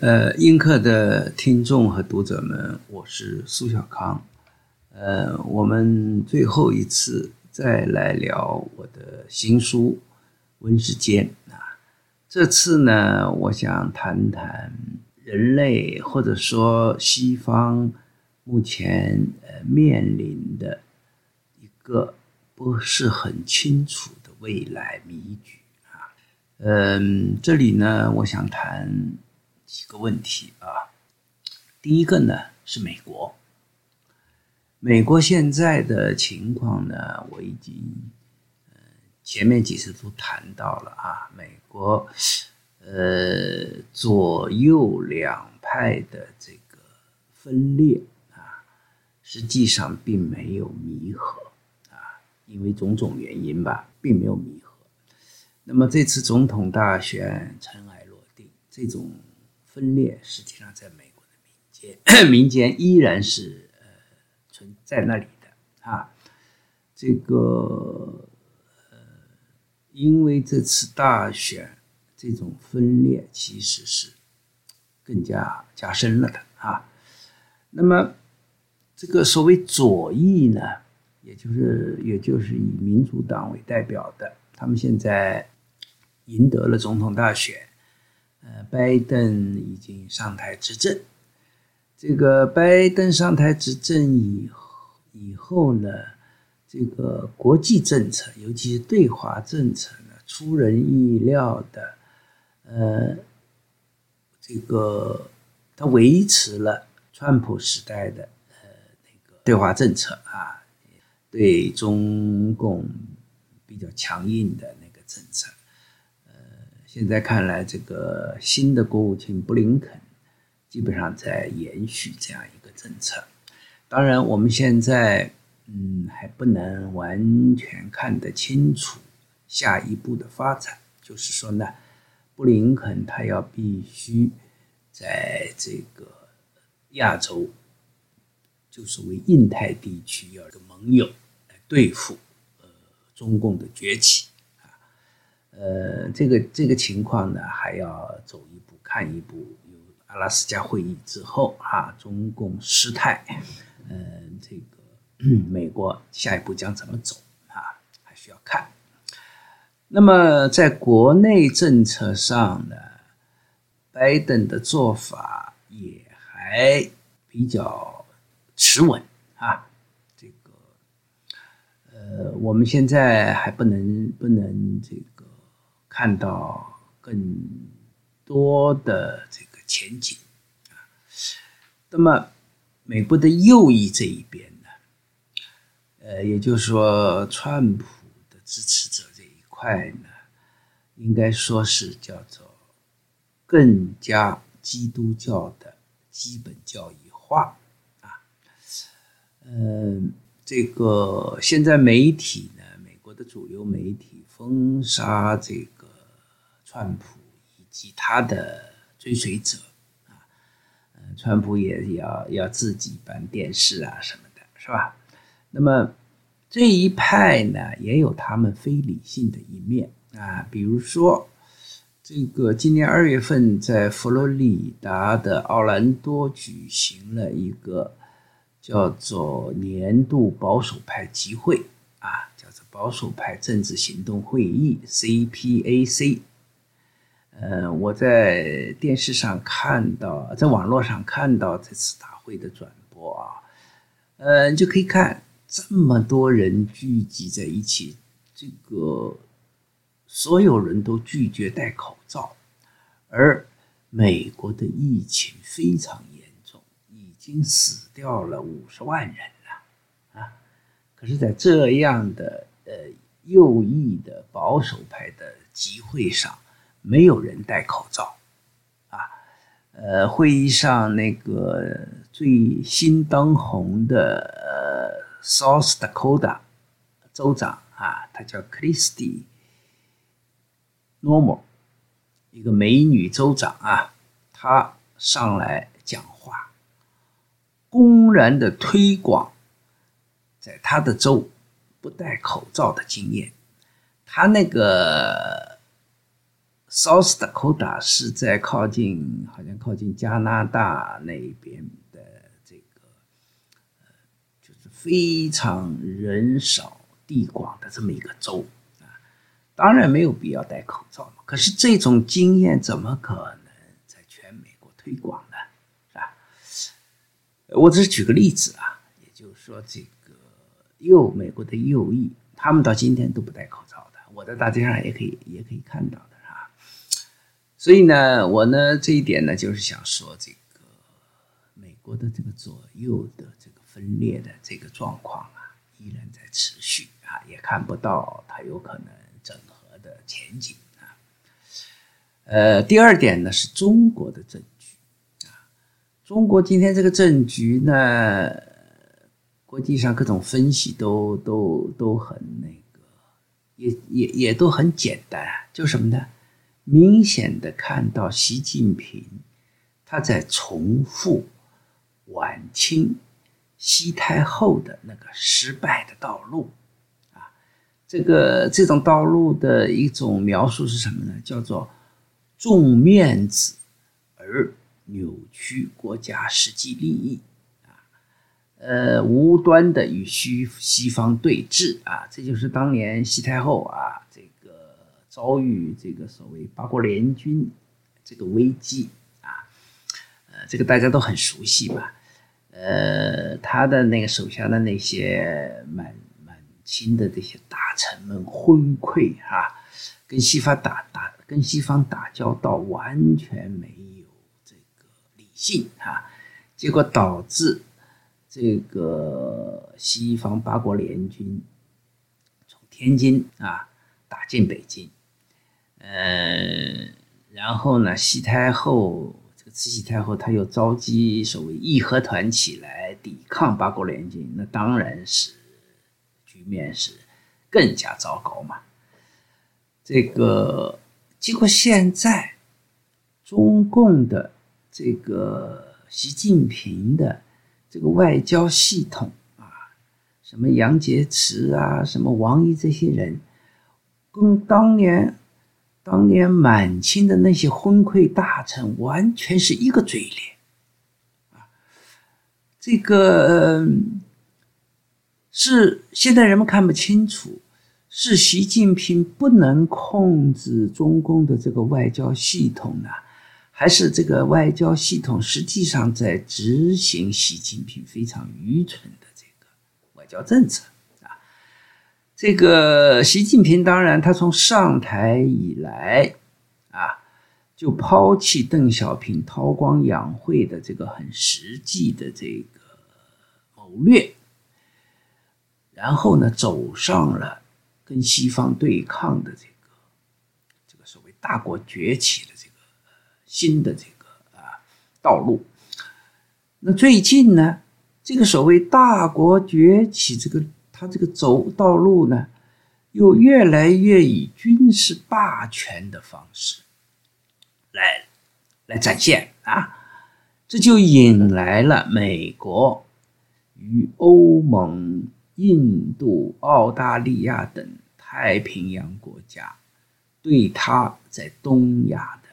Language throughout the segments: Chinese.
呃，映客的听众和读者们，我是苏小康。呃，我们最后一次再来聊我的新书《温世间》啊。这次呢，我想谈谈人类或者说西方目前呃面临的一个不是很清楚的未来谜局啊。嗯，这里呢，我想谈。几个问题啊，第一个呢是美国，美国现在的情况呢，我已经呃前面几次都谈到了啊，美国呃左右两派的这个分裂啊，实际上并没有弥合啊，因为种种原因吧，并没有弥合。那么这次总统大选尘埃落定，这种。分裂实际上在美国的民间，民间依然是呃存在那里的啊。这个呃，因为这次大选，这种分裂其实是更加加深了的啊。那么这个所谓左翼呢，也就是也就是以民主党为代表的，他们现在赢得了总统大选。拜登已经上台执政。这个拜登上台执政以以后呢，这个国际政策，尤其是对华政策呢，出人意料的，呃，这个他维持了川普时代的呃那个对华政策啊，对中共比较强硬的那个政策。现在看来，这个新的国务卿布林肯基本上在延续这样一个政策。当然，我们现在嗯还不能完全看得清楚下一步的发展。就是说呢，布林肯他要必须在这个亚洲，就所谓印太地区要有盟友来对付呃中共的崛起。呃，这个这个情况呢，还要走一步看一步。有阿拉斯加会议之后啊，中共失态，嗯，这个 美国下一步将怎么走啊，还需要看。那么在国内政策上呢，拜登的做法也还比较持稳啊。这个呃，我们现在还不能不能这个。看到更多的这个前景，那么美国的右翼这一边呢，呃，也就是说，川普的支持者这一块呢，应该说是叫做更加基督教的基本教义化啊，嗯，这个现在媒体呢，美国的主流媒体封杀这。川普以及他的追随者啊，嗯，川普也要要自己办电视啊什么的，是吧？那么这一派呢，也有他们非理性的一面啊，比如说这个今年二月份在佛罗里达的奥兰多举行了一个叫做年度保守派集会啊，叫做保守派政治行动会议 （CPAC）。呃，我在电视上看到，在网络上看到这次大会的转播啊，呃，就可以看这么多人聚集在一起，这个所有人都拒绝戴口罩，而美国的疫情非常严重，已经死掉了五十万人了啊！可是，在这样的呃右翼的保守派的集会上。没有人戴口罩，啊，呃，会议上那个最新当红的呃 South Dakota 州长啊，他叫 Christy Normal，一个美女州长啊，她上来讲话，公然的推广在他的州不戴口罩的经验，他那个。South Dakota 是在靠近，好像靠近加拿大那边的这个，就是非常人少地广的这么一个州啊。当然没有必要戴口罩嘛。可是这种经验怎么可能在全美国推广呢？是吧？我只是举个例子啊，也就是说，这个右美国的右翼，他们到今天都不戴口罩的。我在大街上也可以也可以看到的。所以呢，我呢这一点呢，就是想说，这个美国的这个左右的这个分裂的这个状况啊，依然在持续啊，也看不到它有可能整合的前景啊。呃，第二点呢，是中国的政局啊，中国今天这个政局呢，国际上各种分析都都都很那个，也也也都很简单，就什么呢？明显的看到习近平，他在重复晚清西太后的那个失败的道路，啊，这个这种道路的一种描述是什么呢？叫做重面子而扭曲国家实际利益，啊，呃，无端的与西西方对峙，啊，这就是当年西太后啊，这。遭遇这个所谓八国联军这个危机啊，呃，这个大家都很熟悉吧？呃，他的那个手下的那些满满清的这些大臣们昏聩啊，跟西方打打跟西方打交道完全没有这个理性啊，结果导致这个西方八国联军从天津啊打进北京。嗯，然后呢，西太后这个慈禧太后，她又召集所谓义和团起来抵抗八国联军，那当然是局面是更加糟糕嘛。这个结果现在中共的这个习近平的这个外交系统啊，什么杨洁篪啊，什么王毅这些人，跟当年。当年满清的那些昏聩大臣，完全是一个嘴脸，啊，这个是现在人们看不清楚，是习近平不能控制中共的这个外交系统呢，还是这个外交系统实际上在执行习近平非常愚蠢的这个外交政策？这个习近平当然，他从上台以来，啊，就抛弃邓小平韬光养晦的这个很实际的这个谋略，然后呢，走上了跟西方对抗的这个这个所谓大国崛起的这个新的这个啊道路。那最近呢，这个所谓大国崛起这个。他这个走道路呢，又越来越以军事霸权的方式来来展现啊，这就引来了美国与欧盟、印度、澳大利亚等太平洋国家对他在东亚的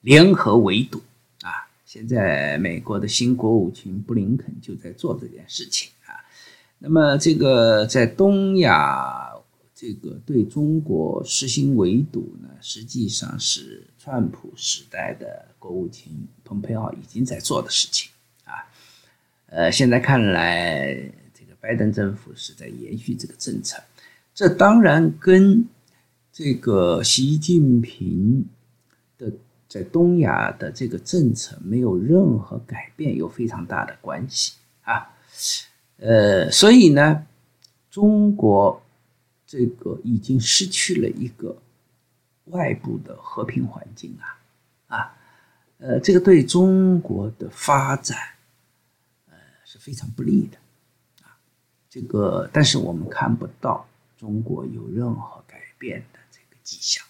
联合围堵啊。现在美国的新国务卿布林肯就在做这件事情啊。那么，这个在东亚，这个对中国实行围堵呢，实际上是川普时代的国务卿蓬佩奥已经在做的事情啊。呃，现在看来，这个拜登政府是在延续这个政策，这当然跟这个习近平的在东亚的这个政策没有任何改变有非常大的关系啊。呃，所以呢，中国这个已经失去了一个外部的和平环境啊，啊，呃，这个对中国的发展，呃，是非常不利的，啊，这个，但是我们看不到中国有任何改变的这个迹象，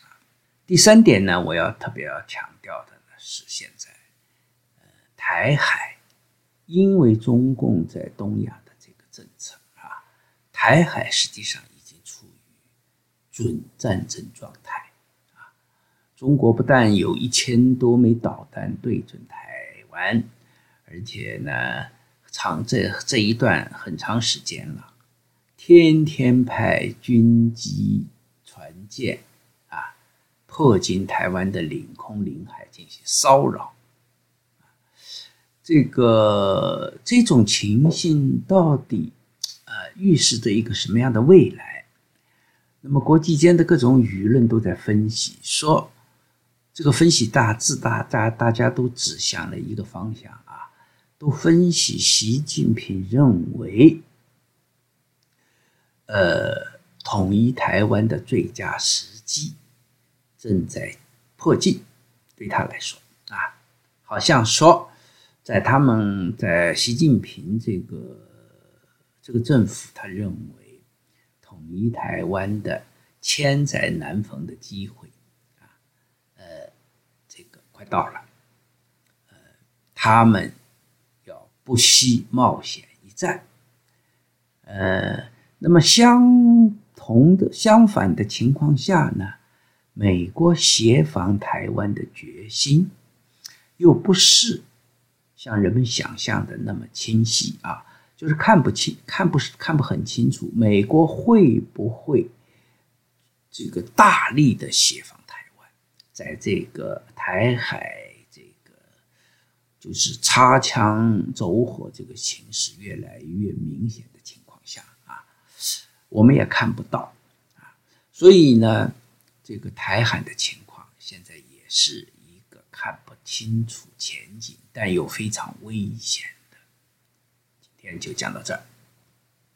啊，第三点呢，我要特别要强调的呢是现在，呃，台海。因为中共在东亚的这个政策啊，台海实际上已经处于准战争状态啊。中国不但有一千多枚导弹对准台湾，而且呢，长这这一段很长时间了，天天派军机、船舰啊，迫近台湾的领空、领海进行骚扰。这个这种情形到底呃预示着一个什么样的未来？那么国际间的各种舆论都在分析，说这个分析大致大大大家都指向了一个方向啊，都分析习近平认为，呃，统一台湾的最佳时机正在迫近，对他来说啊，好像说。在他们在习近平这个这个政府，他认为统一台湾的千载难逢的机会啊，呃，这个快到了，呃，他们要不惜冒险一战，呃，那么相同的相反的情况下呢，美国协防台湾的决心又不是。像人们想象的那么清晰啊，就是看不清、看不看不很清楚。美国会不会这个大力的协防台湾，在这个台海这个就是擦枪走火这个形势越来越明显的情况下啊，我们也看不到啊，所以呢，这个台海的情况现在也是一个。看不清楚前景，但又非常危险的。今天就讲到这儿。